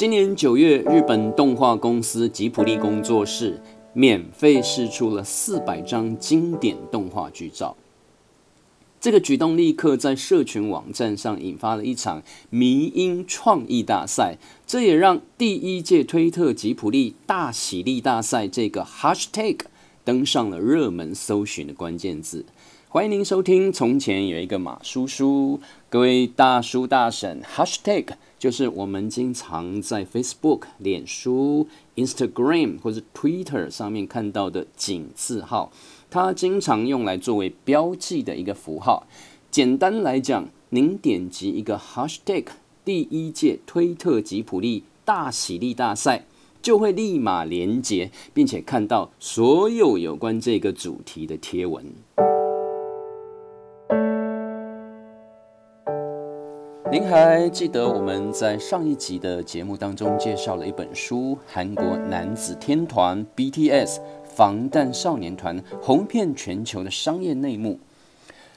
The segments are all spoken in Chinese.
今年九月，日本动画公司吉卜力工作室免费试出了四百张经典动画剧照。这个举动立刻在社群网站上引发了一场迷因创意大赛，这也让第一届推特吉普力大喜力大赛这个 hashtag 登上了热门搜寻的关键字。欢迎您收听《从前有一个马叔叔》，各位大叔大婶，#hashtag 就是我们经常在 Facebook、脸书、Instagram 或者 Twitter 上面看到的井字号，它经常用来作为标记的一个符号。简单来讲，您点击一个 #hashtag 第一届推特吉普力大喜力大赛，就会立马连接，并且看到所有有关这个主题的贴文。您还记得我们在上一集的节目当中介绍了一本书——韩国男子天团 BTS 防弹少年团红遍全球的商业内幕。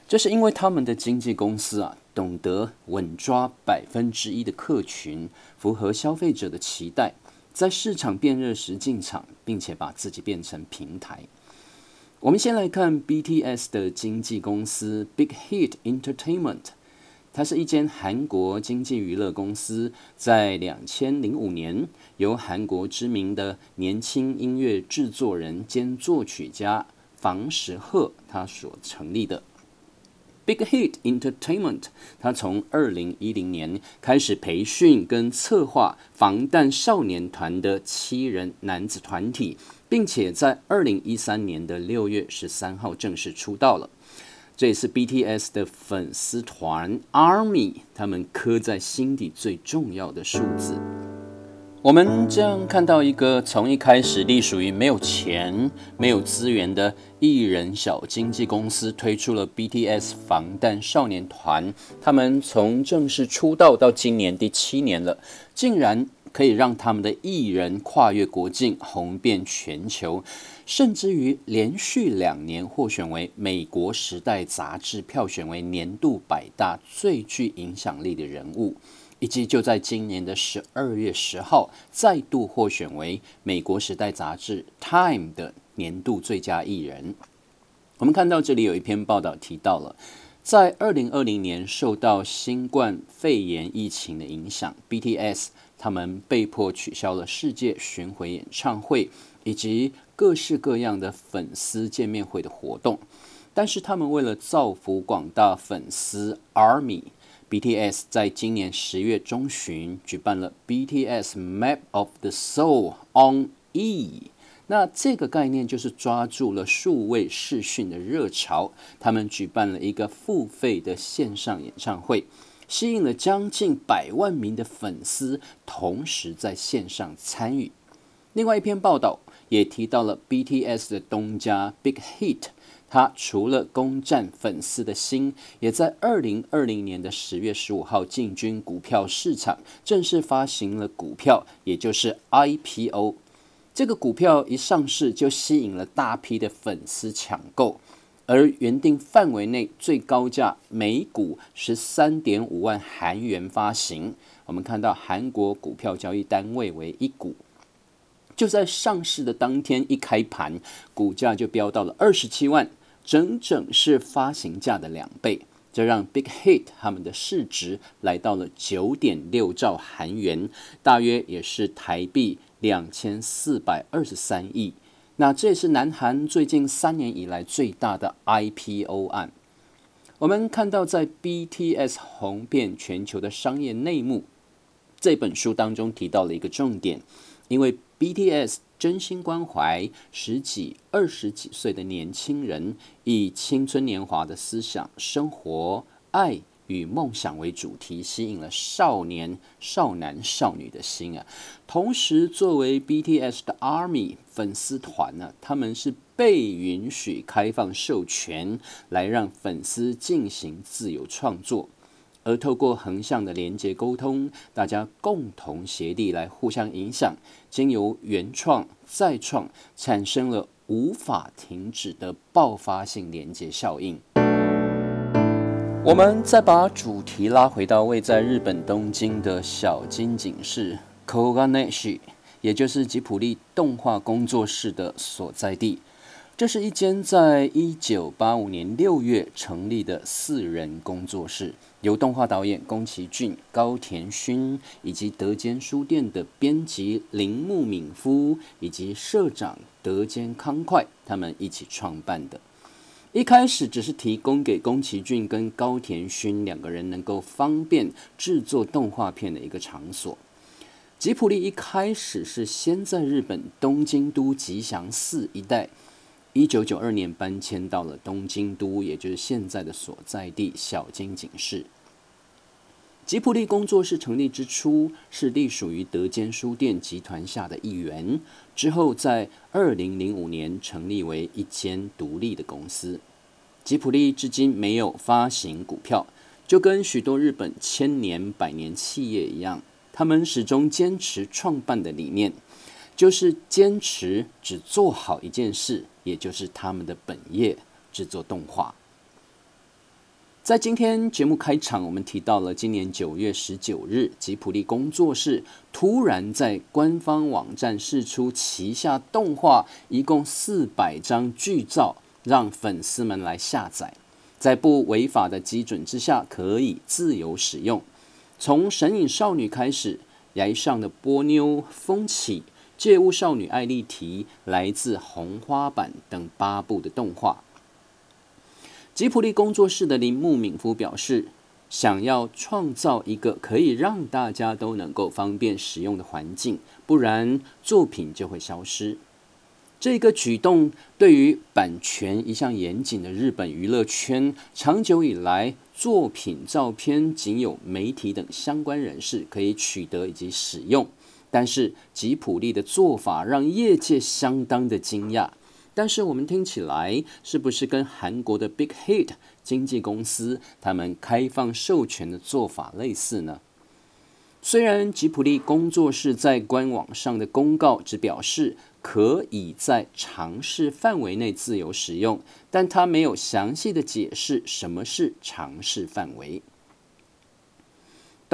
这是因为他们的经纪公司啊，懂得稳抓百分之一的客群，符合消费者的期待，在市场变热时进场，并且把自己变成平台。我们先来看 BTS 的经纪公司 Big Hit Entertainment。它是一间韩国经济娱乐公司，在两千零五年由韩国知名的年轻音乐制作人兼作曲家房石赫他所成立的。Big Hit Entertainment，他从二零一零年开始培训跟策划防弹少年团的七人男子团体，并且在二零一三年的六月十三号正式出道了。这也是 BTS 的粉丝团 Army，他们刻在心底最重要的数字。我们将看到一个从一开始隶属于没有钱、没有资源的艺人小经纪公司，推出了 BTS 防弹少年团。他们从正式出道到今年第七年了，竟然。可以让他们的艺人跨越国境，红遍全球，甚至于连续两年获选为美国《时代》杂志票选为年度百大最具影响力的人物，以及就在今年的十二月十号再度获选为美国《时代》杂志 Time 的年度最佳艺人。我们看到这里有一篇报道提到了，在二零二零年受到新冠肺炎疫情的影响，BTS。他们被迫取消了世界巡回演唱会以及各式各样的粉丝见面会的活动，但是他们为了造福广大粉丝 Army，BTS 在今年十月中旬举办了 BTS Map of the Soul on E。那这个概念就是抓住了数位视讯的热潮，他们举办了一个付费的线上演唱会。吸引了将近百万名的粉丝同时在线上参与。另外一篇报道也提到了 BTS 的东家 Big Hit，他除了攻占粉丝的心，也在二零二零年的十月十五号进军股票市场，正式发行了股票，也就是 IPO。这个股票一上市就吸引了大批的粉丝抢购。而原定范围内最高价每股十三点五万韩元发行，我们看到韩国股票交易单位为一股，就在上市的当天一开盘，股价就飙到了二十七万，整整是发行价的两倍，这让 Big Hit 他们的市值来到了九点六兆韩元，大约也是台币两千四百二十三亿。那这也是南韩最近三年以来最大的 IPO 案。我们看到，在 BTS 红遍全球的商业内幕这本书当中提到了一个重点，因为 BTS 真心关怀十几、二十几岁的年轻人，以青春年华的思想、生活、爱。与梦想为主题，吸引了少年、少男、少女的心啊！同时，作为 BTS 的 Army 粉丝团呢，他们是被允许开放授权，来让粉丝进行自由创作，而透过横向的连接沟通，大家共同协力来互相影响，经由原创再创，产生了无法停止的爆发性连接效应。我们再把主题拉回到位在日本东京的小金井市，Koganeshi，也就是吉普力动画工作室的所在地。这是一间在一九八五年六月成立的四人工作室，由动画导演宫崎骏、高田勋以及德间书店的编辑铃木敏夫以及社长德间康快他们一起创办的。一开始只是提供给宫崎骏跟高田勋两个人能够方便制作动画片的一个场所。吉普力一开始是先在日本东京都吉祥寺一带。一九九二年搬迁到了东京都，也就是现在的所在地小金井市。吉普力工作室成立之初是隶属于德间书店集团下的一员，之后在二零零五年成立为一间独立的公司。吉普力至今没有发行股票，就跟许多日本千年百年企业一样，他们始终坚持创办的理念。就是坚持只做好一件事，也就是他们的本业——制作动画。在今天节目开场，我们提到了今年九月十九日，吉普力工作室突然在官方网站释出旗下动画一共四百张剧照，让粉丝们来下载，在不违法的基准之下，可以自由使用。从《神隐少女》开始，崖上的波妞、风起。借物少女艾丽缇来自红花板等八部的动画。吉普力工作室的铃木敏夫表示，想要创造一个可以让大家都能够方便使用的环境，不然作品就会消失。这个举动对于版权一向严谨的日本娱乐圈，长久以来作品照片仅有媒体等相关人士可以取得以及使用。但是吉普力的做法让业界相当的惊讶。但是我们听起来是不是跟韩国的 Big Hit 经纪公司他们开放授权的做法类似呢？虽然吉普力工作室在官网上的公告只表示可以在尝试范围内自由使用，但他没有详细的解释什么是尝试范围。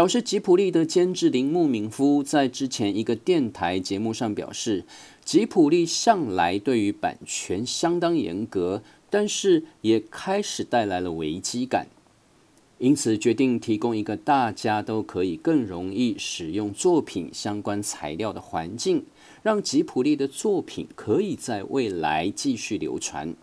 导师吉普力的监制铃木敏夫在之前一个电台节目上表示，吉普力向来对于版权相当严格，但是也开始带来了危机感，因此决定提供一个大家都可以更容易使用作品相关材料的环境，让吉普力的作品可以在未来继续流传。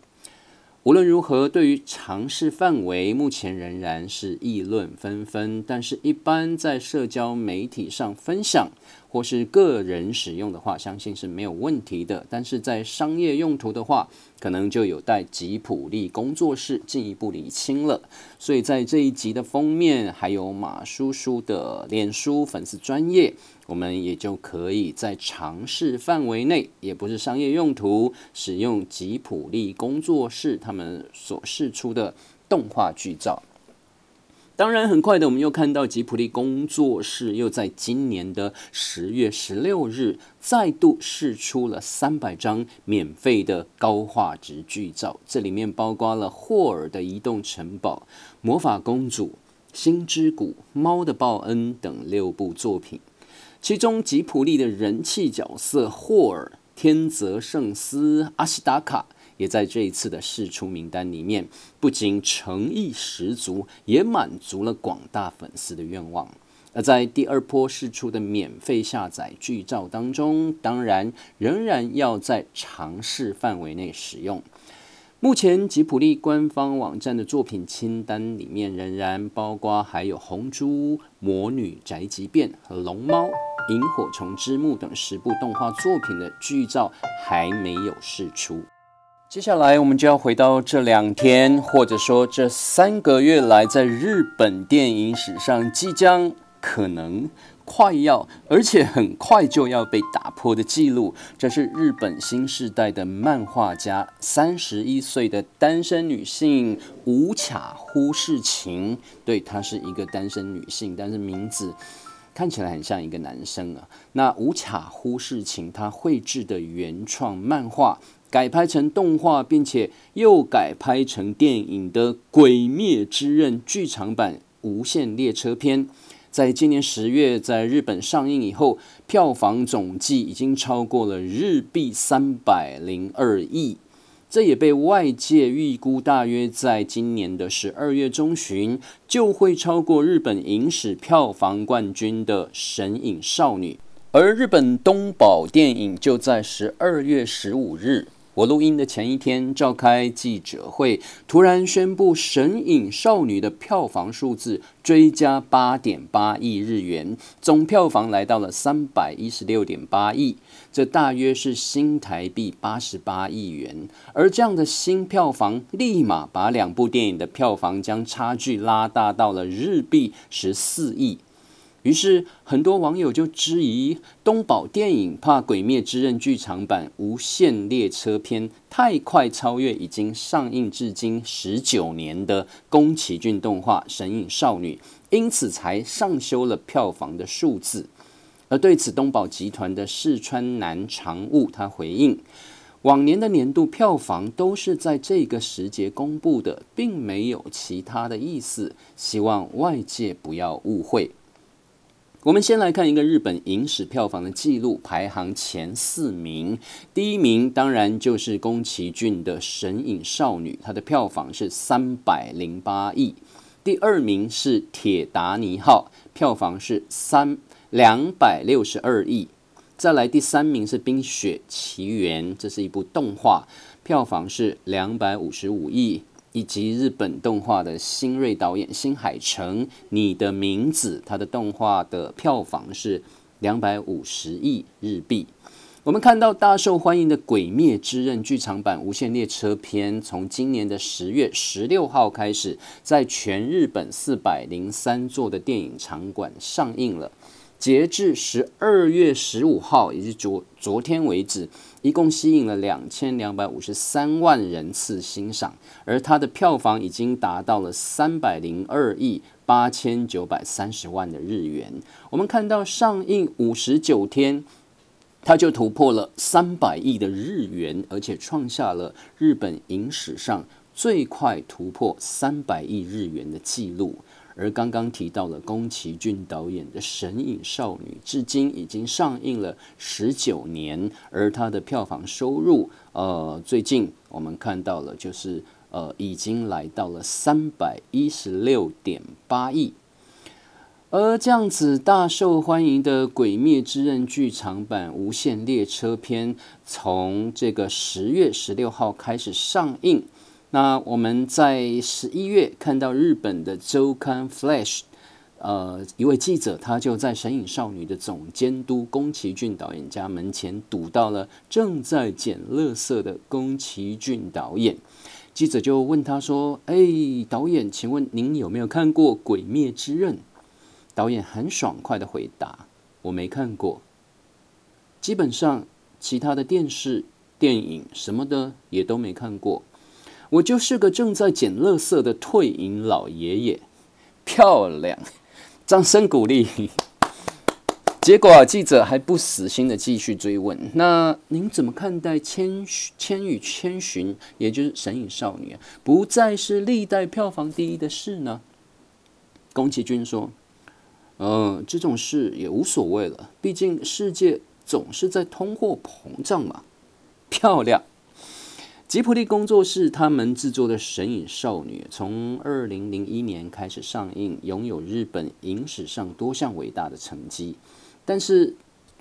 无论如何，对于尝试范围，目前仍然是议论纷纷。但是，一般在社交媒体上分享或是个人使用的话，相信是没有问题的。但是在商业用途的话，可能就有待吉普力工作室进一步理清了。所以在这一集的封面，还有马叔叔的脸书粉丝专业。我们也就可以在尝试范围内，也不是商业用途，使用吉普力工作室他们所释出的动画剧照。当然，很快的，我们又看到吉普力工作室又在今年的十月十六日再度释出了三百张免费的高画质剧照，这里面包括了霍尔的移动城堡、魔法公主、星之谷、猫的报恩等六部作品。其中吉普力的人气角色霍尔、天泽圣司、阿西达卡也在这一次的试出名单里面，不仅诚意十足，也满足了广大粉丝的愿望。而在第二波试出的免费下载剧照当中，当然仍然要在尝试范围内使用。目前吉普力官方网站的作品清单里面，仍然包括还有《红猪》《魔女宅急便》和《龙猫》《萤火虫之墓》等十部动画作品的剧照还没有释出。接下来，我们就要回到这两天，或者说这三个月来，在日本电影史上即将可能。快要，而且很快就要被打破的记录，这是日本新时代的漫画家，三十一岁的单身女性无卡忽视情。对，她是一个单身女性，但是名字看起来很像一个男生啊。那无卡忽视情，她绘制的原创漫画改拍成动画，并且又改拍成电影的《鬼灭之刃》剧场版《无限列车篇》。在今年十月在日本上映以后，票房总计已经超过了日币三百零二亿。这也被外界预估，大约在今年的十二月中旬就会超过日本影史票房冠军的《神隐少女》，而日本东宝电影就在十二月十五日。我录音的前一天召开记者会，突然宣布《神隐少女》的票房数字追加八点八亿日元，总票房来到了三百一十六点八亿，这大约是新台币八十八亿元。而这样的新票房，立马把两部电影的票房将差距拉大到了日币十四亿。于是，很多网友就质疑东宝电影怕《鬼灭之刃》剧场版《无限列车篇》太快超越已经上映至今十九年的宫崎骏动画《神隐少女》，因此才上修了票房的数字。而对此，东宝集团的四川南常务他回应：往年的年度票房都是在这个时节公布的，并没有其他的意思，希望外界不要误会。我们先来看一个日本影史票房的记录排行前四名，第一名当然就是宫崎骏的《神隐少女》，它的票房是三百零八亿；第二名是《铁达尼号》，票房是三两百六十二亿；再来第三名是《冰雪奇缘》，这是一部动画，票房是两百五十五亿。以及日本动画的新锐导演新海诚，《你的名字》他的动画的票房是两百五十亿日币。我们看到大受欢迎的《鬼灭之刃》剧场版《无限列车篇》，从今年的十月十六号开始，在全日本四百零三座的电影场馆上映了。截至十二月十五号，也就是昨昨天为止，一共吸引了两千两百五十三万人次欣赏，而它的票房已经达到了三百零二亿八千九百三十万的日元。我们看到上映五十九天，它就突破了三百亿的日元，而且创下了日本影史上最快突破三百亿日元的纪录。而刚刚提到了宫崎骏导演的《神隐少女》，至今已经上映了十九年，而它的票房收入，呃，最近我们看到了，就是呃，已经来到了三百一十六点八亿。而这样子大受欢迎的《鬼灭之刃》剧场版《无限列车篇》，从这个十月十六号开始上映。那我们在十一月看到日本的周刊《Flash》，呃，一位记者他就在《神隐少女》的总监督宫崎骏导演家门前堵到了正在捡垃圾的宫崎骏导演。记者就问他说：“哎，导演，请问您有没有看过《鬼灭之刃》？”导演很爽快的回答：“我没看过。基本上其他的电视、电影什么的也都没看过。”我就是个正在捡垃圾的退隐老爷爷，漂亮，掌声鼓励。结果记者还不死心的继续追问：“那您怎么看待《千千与千寻》，也就是《神隐少女》，不再是历代票房第一的事呢？”宫崎骏说：“嗯，这种事也无所谓了，毕竟世界总是在通货膨胀嘛。”漂亮。吉普力工作室他们制作的《神隐少女》从二零零一年开始上映，拥有日本影史上多项伟大的成绩。但是，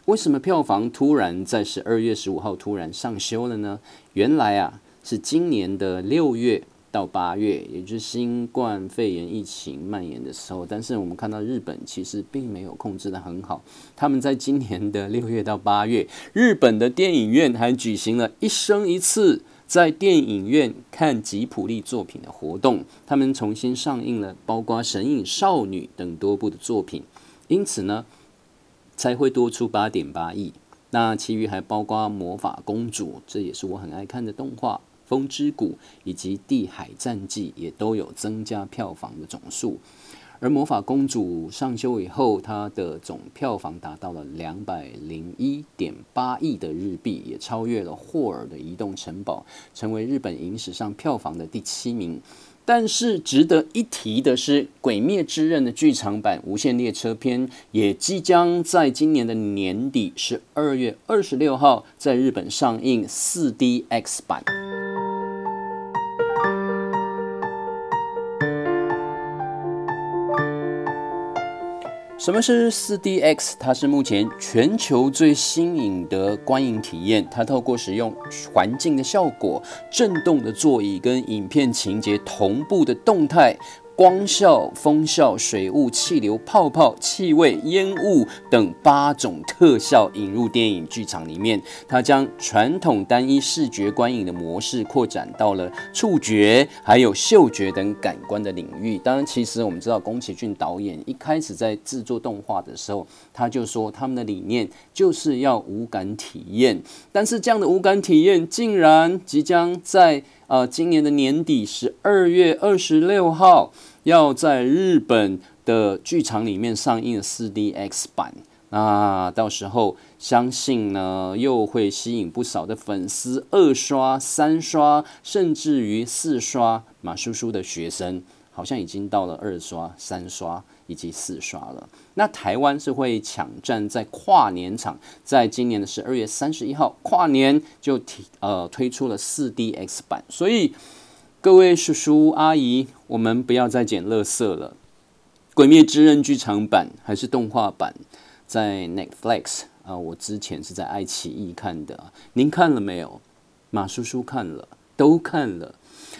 为什么票房突然在十二月十五号突然上修了呢？原来啊，是今年的六月到八月，也就是新冠肺炎疫情蔓延的时候。但是我们看到日本其实并没有控制的很好，他们在今年的六月到八月，日本的电影院还举行了一生一次。在电影院看吉普力作品的活动，他们重新上映了包括《神隐少女》等多部的作品，因此呢，才会多出八点八亿。那其余还包括《魔法公主》，这也是我很爱看的动画，《风之谷》以及《地海战记》也都有增加票房的总数。而《魔法公主》上修以后，它的总票房达到了两百零一点八亿的日币，也超越了霍尔的《移动城堡》，成为日本影史上票房的第七名。但是值得一提的是，《鬼灭之刃》的剧场版《无限列车篇》也即将在今年的年底，十二月二十六号在日本上映四 DX 版。什么是 4DX？它是目前全球最新颖的观影体验。它透过使用环境的效果、震动的座椅跟影片情节同步的动态。光效、风效、水雾、气流、泡泡、气味、烟雾等八种特效引入电影剧场里面，它将传统单一视觉观影的模式扩展到了触觉、还有嗅觉等感官的领域。当然，其实我们知道宫崎骏导演一开始在制作动画的时候，他就说他们的理念就是要无感体验。但是这样的无感体验，竟然即将在呃，今年的年底十二月二十六号，要在日本的剧场里面上映四 DX 版。那到时候相信呢，又会吸引不少的粉丝二刷、三刷，甚至于四刷马叔叔的学生。好像已经到了二刷、三刷以及四刷了。那台湾是会抢占在跨年场，在今年的十二月三十一号跨年就提呃推出了四 DX 版。所以各位叔叔阿姨，我们不要再捡垃圾了。《鬼灭之刃》剧场版还是动画版，在 Netflix 啊，我之前是在爱奇艺看的。您看了没有？马叔叔看了，都看了，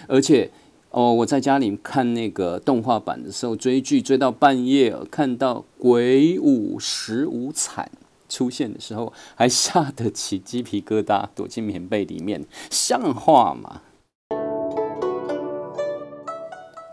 而且。哦，我在家里看那个动画版的时候，追剧追到半夜，看到鬼舞十五惨出现的时候，还吓得起鸡皮疙瘩，躲进棉被里面，像话吗？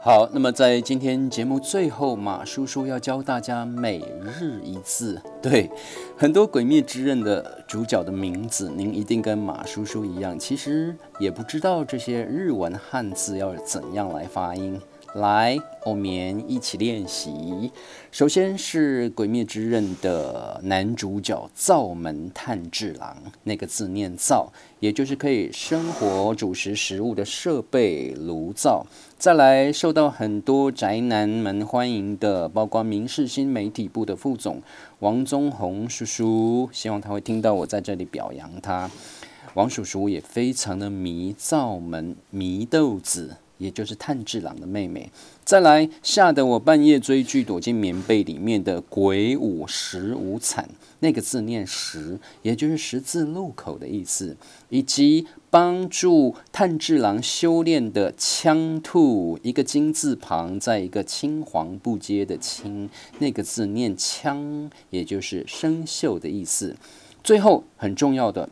好，那么在今天节目最后，马叔叔要教大家每日一字。对，很多《鬼灭之刃》的主角的名字，您一定跟马叔叔一样，其实也不知道这些日文汉字要怎样来发音。来，我们一起练习。首先是《鬼灭之刃》的男主角灶门炭治郎，那个字念灶，也就是可以生火煮食食物的设备炉灶。再来，受到很多宅男们欢迎的，包括明视新媒体部的副总王宗宏叔叔，希望他会听到我在这里表扬他。王叔叔也非常的迷灶门迷豆子。也就是炭治郎的妹妹。再来，吓得我半夜追剧躲进棉被里面的鬼舞十五惨，那个字念十，也就是十字路口的意思。以及帮助炭治郎修炼的枪兔，一个金字旁，在一个青黄不接的青，那个字念枪，也就是生锈的意思。最后很重要的。《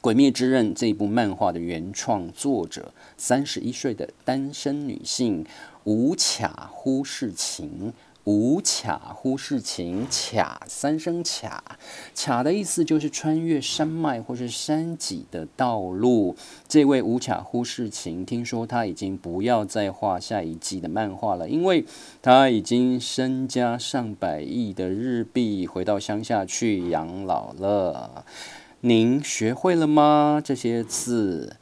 鬼灭之刃》这一部漫画的原创作者，三十一岁的单身女性无卡忽视情，无卡忽视情，卡三声卡，卡的意思就是穿越山脉或是山脊的道路。这位无卡忽视情，听说他已经不要再画下一季的漫画了，因为他已经身家上百亿的日币，回到乡下去养老了。您学会了吗？这些字，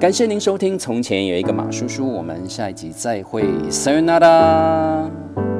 感谢您收听。从前有一个马叔叔，我们下一集再会，Sayonara。